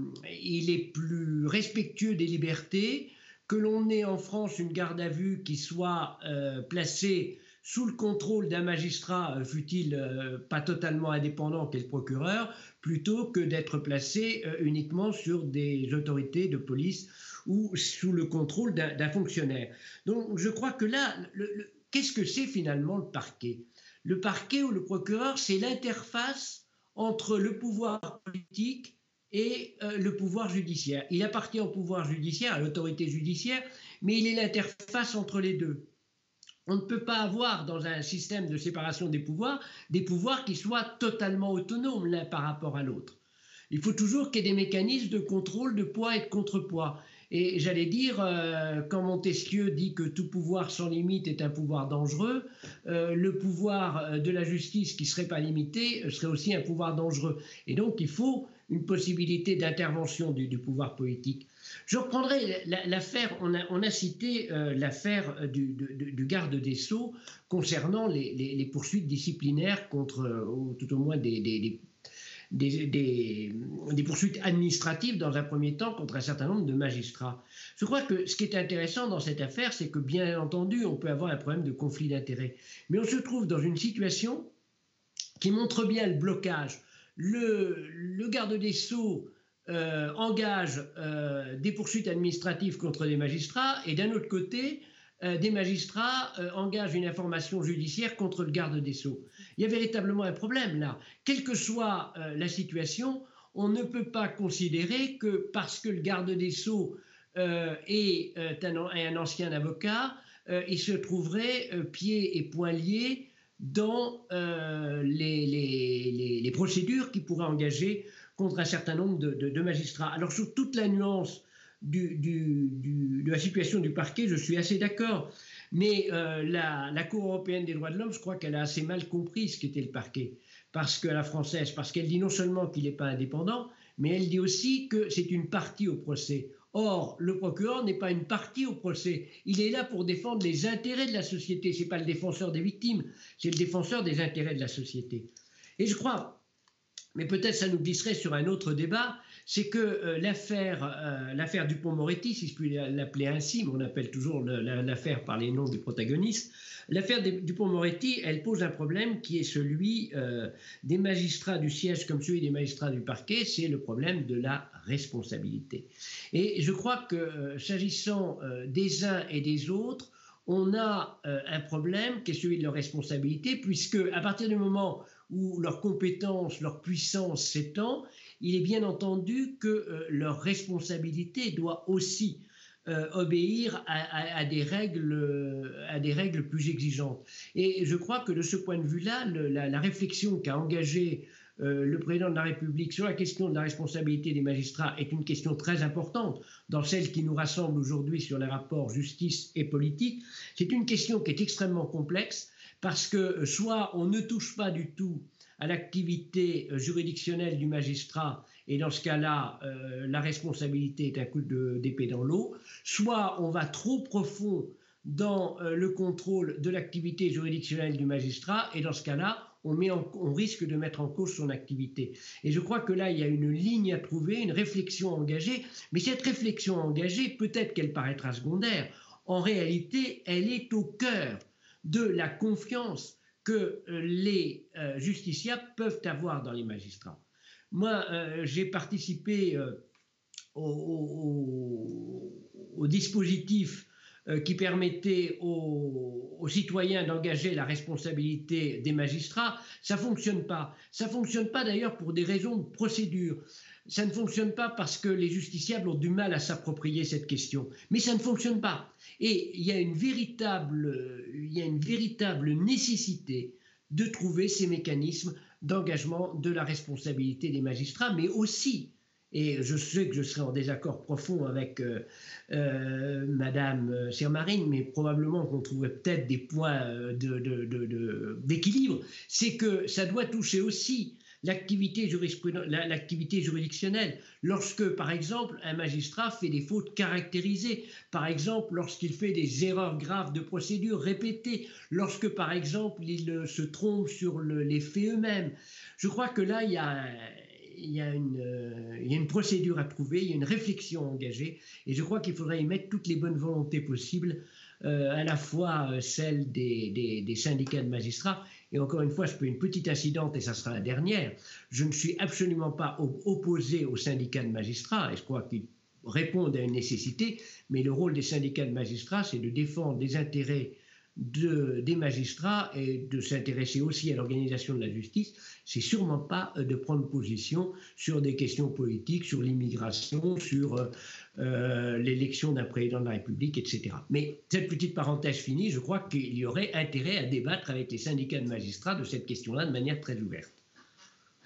respectueux des libertés, que l'on ait en France une garde à vue qui soit euh, placée sous le contrôle d'un magistrat, euh, fut-il euh, pas totalement indépendant qu'est le procureur, plutôt que d'être placé euh, uniquement sur des autorités de police ou sous le contrôle d'un fonctionnaire. Donc je crois que là, qu'est-ce que c'est finalement le parquet? Le parquet ou le procureur, c'est l'interface entre le pouvoir politique et le pouvoir judiciaire. Il appartient au pouvoir judiciaire, à l'autorité judiciaire, mais il est l'interface entre les deux. On ne peut pas avoir dans un système de séparation des pouvoirs des pouvoirs qui soient totalement autonomes l'un par rapport à l'autre. Il faut toujours qu'il y ait des mécanismes de contrôle de poids et de contrepoids. Et j'allais dire, euh, quand Montesquieu dit que tout pouvoir sans limite est un pouvoir dangereux, euh, le pouvoir euh, de la justice qui ne serait pas limité serait aussi un pouvoir dangereux. Et donc il faut une possibilité d'intervention du, pouvoir politique. Je reprendrai l'affaire, on a, cité euh, l'affaire euh, du, garde des Sceaux concernant les, poursuites disciplinaires contre, euh, ou tout au moins des, des, poursuites administratives dans un premier temps contre un certain nombre de magistrats. Je crois que ce qui est intéressant dans cette affaire, c'est que bien entendu, on peut avoir un problème de conflit d'intérêts. Mais on se trouve dans une situation qui montre bien le blocage. Le, garde des Sceaux euh, engage euh, des poursuites administratives contre des magistrats et d'un autre côté, des magistrats engagent une information judiciaire contre le garde des Sceaux. Il y a véritablement un problème là. Quelle que soit la situation, on ne peut pas considérer que parce que le garde des Sceaux est un, ancien avocat, il se trouverait pieds et poings liés dans les, procédures qu'il pourrait engager contre un certain nombre de, magistrats. Alors sur toute la nuance de la situation du parquet, je suis assez d'accord. Mais euh, la, Cour européenne des droits de l'homme, je crois qu'elle a assez mal compris ce qu'était le parquet. Parce que la française, parce qu'elle dit non seulement qu'il n'est pas indépendant, mais elle dit aussi que c'est une partie au procès. Or, le procureur n'est pas une partie au procès. Il est là pour défendre les intérêts de la société. Ce n'est pas le défenseur des victimes, c'est le défenseur des intérêts de la société. Et je crois mais peut-être ça nous glisserait sur un autre débat, c'est que euh, l'affaire, euh, l'affaire Dupont-Moretti, si je puis l'appeler ainsi, mais on appelle toujours l'affaire par les noms des protagonistes, l'affaire Dupont-Moretti, elle pose un problème qui est celui euh, des magistrats du siège comme celui des magistrats du parquet, c'est le problème de la responsabilité. Et je crois que s'agissant des uns et des autres, on a un problème qui est celui de leur responsabilité, puisque à partir du moment où leur compétence, leur puissance s'étend, il est bien entendu que euh, leur responsabilité doit aussi euh, obéir à, des règles, à des règles plus exigeantes. Et je crois que de ce point de vue-là, la, réflexion qu'a engagée euh, le président de la République sur la question de la responsabilité des magistrats est une question très importante dans celle qui nous rassemble aujourd'hui sur les rapports justice et politique. C'est une question qui est extrêmement complexe parce que soit on ne touche pas du tout à l'activité euh, juridictionnelle du magistrat, et dans ce cas-là, euh, la responsabilité est un coup d'épée dans l'eau, soit on va trop profond dans le contrôle de l'activité juridictionnelle du magistrat, et dans ce cas-là, on, on, risque de mettre en cause son activité. Et je crois que là, il y a une ligne à trouver, une réflexion engagée, mais cette réflexion engagée, peut-être qu'elle paraîtra secondaire, en réalité, elle est au cœur de la confiance que euh, les euh, justiciables peuvent avoir dans les magistrats. Moi, euh, j'ai participé au, dispositif qui permettait aux, citoyens d'engager la responsabilité des magistrats. Ça ne fonctionne pas. Ça ne fonctionne pas d'ailleurs pour des raisons de procédure. Ça ne fonctionne pas parce que les justiciables ont du mal à s'approprier cette question. Mais ça ne fonctionne pas. Et il y a une véritable, il y a une véritable nécessité de trouver ces mécanismes d'engagement de la responsabilité des magistrats, mais aussi, et je sais que je serai en désaccord profond avec euh, euh, Madame Sirmarine, mais probablement qu'on trouverait peut-être des points euh, d'équilibre, c'est que ça doit toucher aussi l'activité juridictionnelle. Lorsque, par exemple, un magistrat fait des fautes caractérisées, par exemple, lorsqu'il fait des erreurs graves de procédure répétées, lorsque, par exemple, il euh, se trompe sur les faits eux-mêmes. Je crois que là, il y a, une, euh, il y a une procédure à trouver, il y a une réflexion engagée, et je crois qu'il faudrait y mettre toutes les bonnes volontés possibles, euh, à la fois celles des, syndicats de magistrats et encore une fois, je fais une petite incidente et ça sera la dernière. Je ne suis absolument pas opposé aux syndicats de magistrats et je crois qu'ils répondent à une nécessité, mais le rôle des syndicats de magistrats, c'est de défendre les intérêts des magistrats et de s'intéresser aussi à l'organisation de la justice, c'est sûrement pas euh, de prendre position sur des questions politiques, sur l'immigration, sur euh, euh, l'élection d'un président de la République, etc. Mais cette petite parenthèse finie, je crois qu'il y aurait intérêt à débattre avec les syndicats de magistrats de cette question-là de manière très ouverte.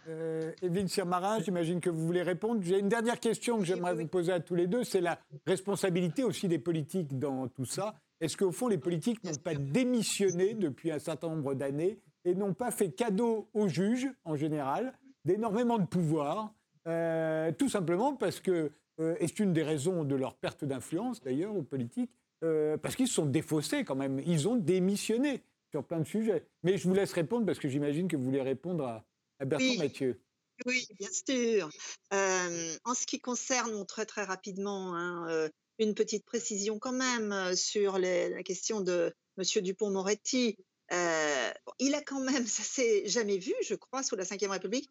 Euh, Evelyne Sirmarin, j'imagine que vous voulez répondre. J'ai une dernière question que j'aimerais vous poser à tous les deux, c'est la responsabilité aussi des politiques dans tout ça. Est-ce qu'au fond, les politiques n'ont pas démissionné depuis un certain nombre d'années et n'ont pas fait cadeau aux juges, en général, d'énormément de pouvoir, euh, tout simplement parce que, euh, et c'est une des raisons de leur perte d'influence d'ailleurs aux politiques, euh, parce qu'ils se sont défaussés quand même, ils ont démissionné sur plein de sujets. Mais je vous laisse répondre parce que j'imagine que vous voulez répondre à, Bertrand Mathieu. Oui, bien sûr. en ce qui concerne, très très rapidement, hein, une petite précision quand même sur la question de M. Dupont-Moretti. Il a quand même, [LAUGHS] ça s'est jamais vu, je crois, sous la Ve République,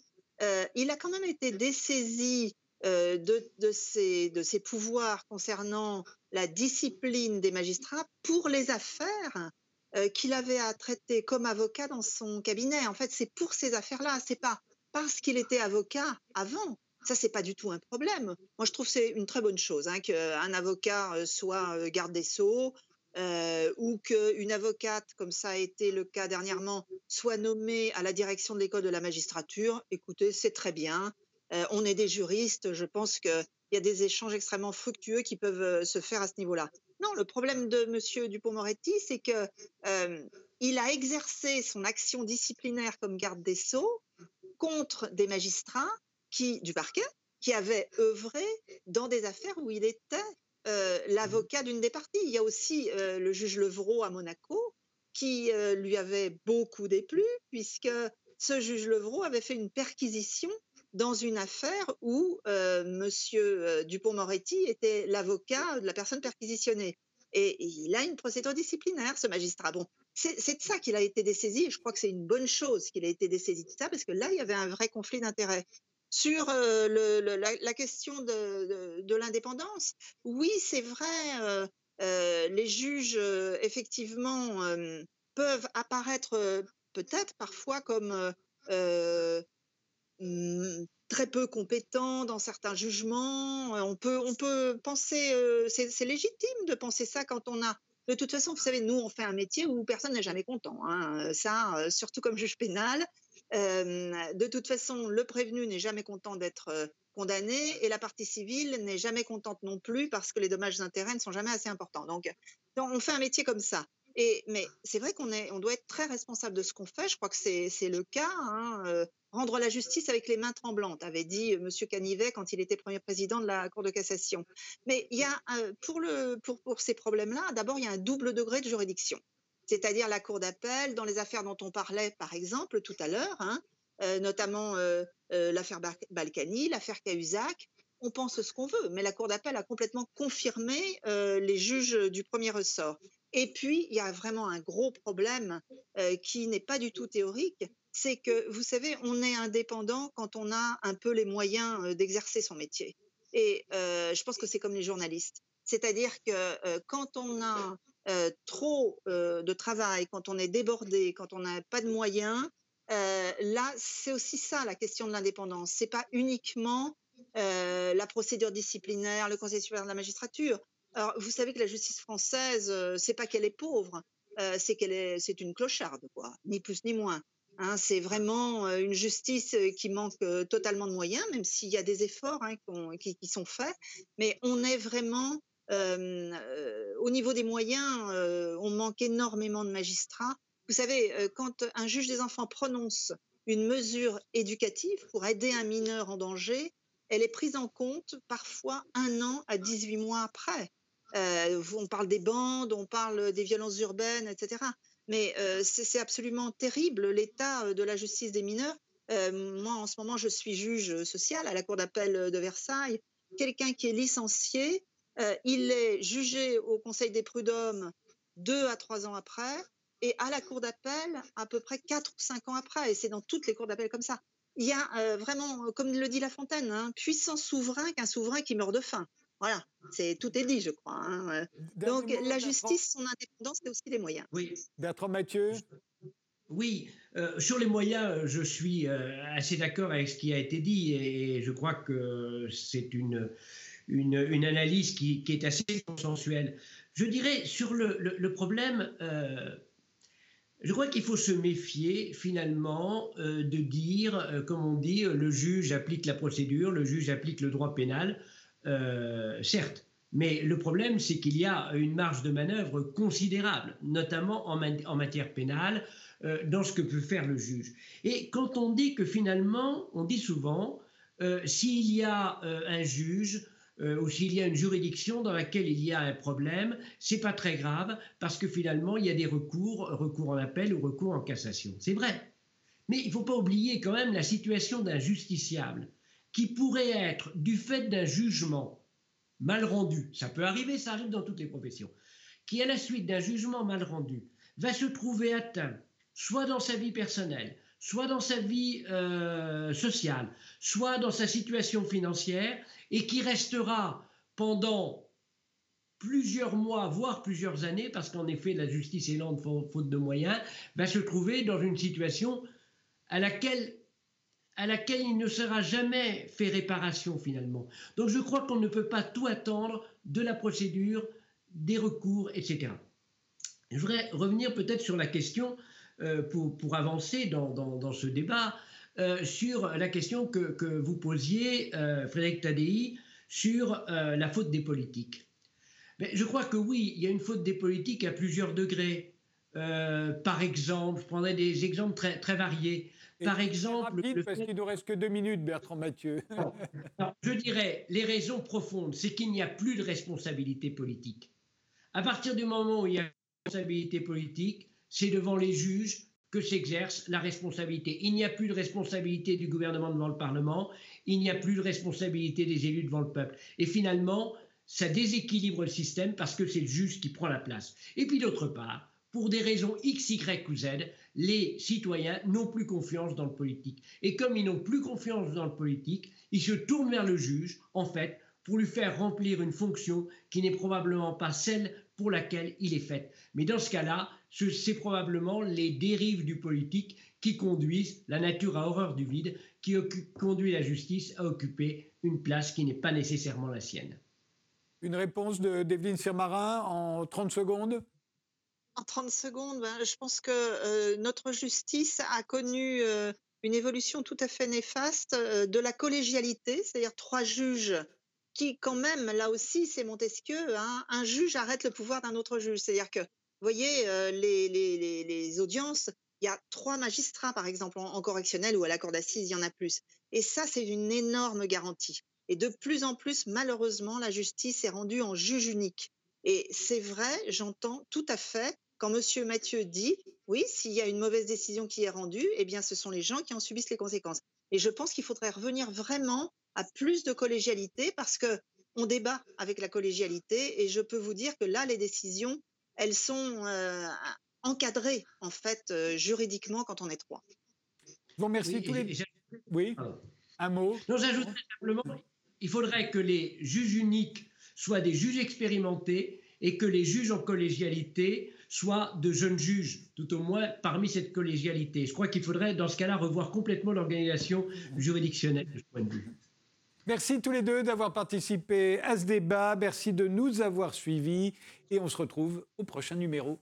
il a quand même été dessaisi de, de, ses, de ses pouvoirs concernant la discipline des magistrats pour les affaires qu'il avait à traiter comme avocat dans son cabinet. En fait, c'est pour ces affaires-là, c'est pas parce qu'il était avocat avant. Ça, c'est pas du tout un problème. Moi, je trouve que c'est une très bonne chose hein, qu'un avocat soit garde des sceaux, euh, ou qu'une avocate, comme ça a été le cas dernièrement, soit nommée à la direction de l'école de la magistrature, écoutez, c'est très bien. Euh, on est des juristes, je pense qu'il y a des échanges extrêmement fructueux qui peuvent euh, se faire à ce niveau-là. Non, le problème de M. Dupont-Moretti, c'est que il a exercé son action disciplinaire comme garde des sceaux contre des magistrats qui, du parquet qui avaient œuvré dans des affaires où il était euh, l'avocat d'une des parties. Il y a aussi euh, le juge Levrault à Monaco qui euh, lui avait beaucoup déplu puisque ce juge Levrault avait fait une perquisition dans une affaire où Monsieur Dupont-Moretti était l'avocat de la personne perquisitionnée. Et, il a une procédure disciplinaire, ce magistrat. Bon, c'est de ça qu'il a été dessaisi. je crois que c'est une bonne chose qu'il ait été dessaisi de ça, parce que là, il y avait un vrai conflit d'intérêts. Sur la, question de, l'indépendance, oui, c'est vrai, les juges, effectivement, peuvent apparaître peut-être parfois comme mmh, très peu compétents dans certains jugements. On peut, on peut penser, c'est légitime de penser ça quand on a de toute façon, vous savez, nous, on fait un métier où personne n'est jamais content. Hein. Ça, surtout comme juge pénal, de toute façon, le prévenu n'est jamais content d'être condamné et la partie civile n'est jamais contente non plus parce que les dommages d'intérêt ne sont jamais assez importants. Donc, on fait un métier comme ça. Et, mais c'est vrai qu'on on doit être très responsable de ce qu'on fait. Je crois que c'est le cas. Hein, rendre la justice avec les mains tremblantes, avait dit M. Canivet quand il était premier président de la Cour de cassation. Mais il y a, pour, ces problèmes-là, d'abord, il y a un double degré de juridiction c'est-à-dire la Cour d'appel, dans les affaires dont on parlait par exemple tout à l'heure, hein, euh, notamment euh, euh, l'affaire Balkany, l'affaire Cahuzac. On pense ce qu'on veut, mais la Cour d'appel a complètement confirmé les juges du premier ressort. Et puis, il y a vraiment un gros problème qui n'est pas du tout théorique, c'est que, vous savez, on est indépendant quand on a un peu les moyens d'exercer son métier. Et je pense que c'est comme les journalistes. C'est-à-dire que quand on a euh, trop euh, de travail, quand on est débordé, quand on n'a pas de moyens, euh, là, c'est aussi ça la question de l'indépendance. C'est pas uniquement la procédure disciplinaire, le Conseil supérieur de la magistrature. Alors, vous savez que la justice française, c'est pas qu'elle est pauvre, c'est qu'elle est, c'est une clocharde, quoi, ni plus ni moins. Hein, c'est vraiment une justice qui manque totalement de moyens, même s'il y a des efforts hein, qui, qui, sont faits. Mais on est vraiment au niveau des moyens, on manque énormément de magistrats. Vous savez, quand un juge des enfants prononce une mesure éducative pour aider un mineur en danger, elle est prise en compte parfois un an à 18 mois après. on parle des bandes, on parle des violences urbaines, etc. Mais c'est absolument terrible l'état de la justice des mineurs. moi, en ce moment, je suis juge social à la Cour d'appel de Versailles. Quelqu'un qui est licencié il est jugé au Conseil des prud'hommes deux à trois ans après et à la Cour d'appel à peu près quatre ou cinq ans après. Et c'est dans toutes les cours d'appel comme ça. Il y a euh, vraiment, comme le dit La Fontaine, un hein, puissant souverain qu'un souverain qui meurt de faim. Voilà, c'est tout est dit, je crois. Hein, Donc la justice, son indépendance, c'est aussi des moyens. Oui. Bertrand Mathieu? Oui, euh, sur les moyens, je suis assez d'accord avec ce qui a été dit et je crois que c'est une une, analyse qui, est assez consensuelle. Je dirais sur le, problème, euh, je crois qu'il faut se méfier finalement euh, de dire, euh, comme on dit, le juge applique la procédure, le juge applique le droit pénal, certes. Mais le problème, c'est qu'il y a une marge de manœuvre considérable, notamment en, en matière pénale, dans ce que peut faire le juge. Et quand on dit que finalement, on dit souvent, s'il y a un juge euh, ou s'il y a une juridiction dans laquelle il y a un problème, c'est pas très grave parce que finalement il y a des recours, recours en appel ou recours en cassation. C'est vrai. Mais il ne faut pas oublier quand même la situation d'un justiciable qui pourrait être, du fait d'un jugement mal rendu, ça peut arriver, ça arrive dans toutes les professions, qui à la suite d'un jugement mal rendu va se trouver atteint, soit dans sa vie personnelle, soit dans sa vie euh, sociale, soit dans sa situation financière, et qui restera pendant plusieurs mois, voire plusieurs années, parce qu'en effet la justice est lente faute de moyens, va se trouver dans une situation à laquelle, à laquelle il ne sera jamais fait réparation finalement. Donc je crois qu'on ne peut pas tout attendre de la procédure, des recours, etc. Je voudrais revenir peut-être sur la question, pour, pour, avancer dans, dans, ce débat, euh, sur la question que, que vous posiez, euh, Frédéric Tadei, sur la faute des politiques. Mais je crois que oui, il y a une faute des politiques à plusieurs degrés. par exemple, je prendrais des exemples très, très variés. Par exemple. Rapide, parce qu'il nous reste que deux minutes, Bertrand Mathieu. [LAUGHS] je dirais les raisons profondes, c'est qu'il n'y a plus de responsabilité politique. À partir du moment où il y a responsabilité politique, c'est devant les juges que s'exerce la responsabilité. Il n'y a plus de responsabilité du gouvernement devant le Parlement, il n'y a plus de responsabilité des élus devant le peuple. Et finalement, ça déséquilibre le système parce que c'est le juge qui prend la place. Et puis d'autre part, pour des raisons X, Y ou Z, les citoyens n'ont plus confiance dans le politique. Et comme ils n'ont plus confiance dans le politique, ils se tournent vers le juge, en fait, pour lui faire remplir une fonction qui n'est probablement pas celle pour laquelle il est fait. Mais dans ce cas-là, c'est probablement les dérives du politique qui conduisent la nature à horreur du vide, qui conduit la justice à occuper une place qui n'est pas nécessairement la sienne. Une réponse de d'Evelyne Sirmarin en 30 secondes? En 30 secondes, ben, je pense que euh, notre justice a connu euh, une évolution tout à fait néfaste euh, de la collégialité, c'est-à-dire trois juges qui quand même, là aussi, c'est Montesquieu, hein, un juge arrête le pouvoir d'un autre juge. C'est-à-dire que, vous voyez, euh, les, les, les, audiences, il y a trois magistrats, par exemple, en, correctionnel ou à la cour d'assises, il y en a plus. Et ça, c'est une énorme garantie. Et de plus en plus, malheureusement, la justice est rendue en juge unique. Et c'est vrai, j'entends tout à fait quand Monsieur Mathieu dit, oui, s'il y a une mauvaise décision qui est rendue, eh bien, ce sont les gens qui en subissent les conséquences. Et je pense qu'il faudrait revenir vraiment à plus de collégialité parce que on débat avec la collégialité et je peux vous dire que là, les décisions, elles sont euh, encadrées en fait euh, juridiquement quand on est trois. Je vous remercie tous les. Oui. Un mot. Non, j'ajoute simplement, il faudrait que les juges uniques soient des juges expérimentés et que les juges en collégialité soient de jeunes juges, tout au moins parmi cette collégialité. Je crois qu'il faudrait, dans ce cas-là, revoir complètement l'organisation juridictionnelle de ce point de vue. Merci tous les deux d'avoir participé à ce débat. Merci de nous avoir suivis. Et on se retrouve au prochain numéro.